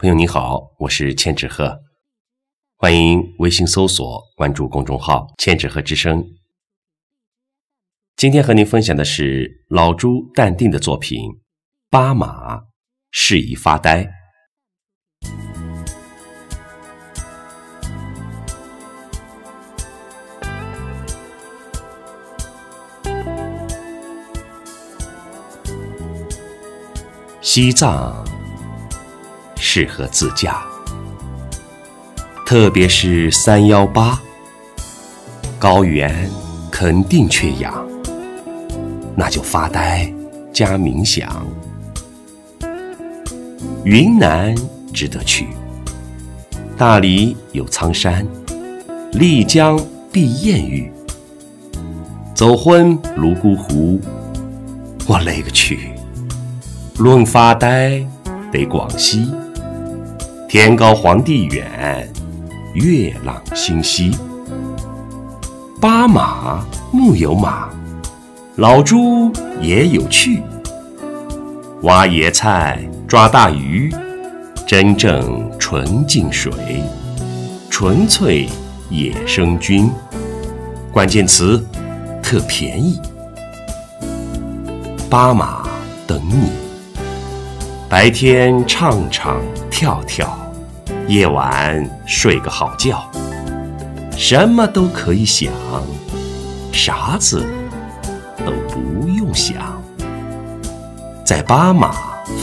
朋友你好，我是千纸鹤，欢迎微信搜索关注公众号“千纸鹤之声”。今天和您分享的是老朱淡定的作品《巴马适宜发呆》。西藏适合自驾，特别是三幺八，高原肯定缺氧，那就发呆加冥想。云南值得去，大理有苍山，丽江避艳遇，走婚泸沽湖，我勒个去！论发呆，得广西。天高皇帝远，月朗星稀。八马木有马，老猪也有趣。挖野菜，抓大鱼，真正纯净水，纯粹野生菌。关键词：特便宜。巴马等你。白天唱唱跳跳，夜晚睡个好觉，什么都可以想，啥子都不用想，在巴马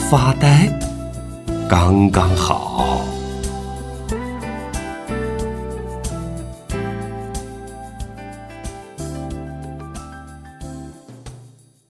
发呆刚刚好。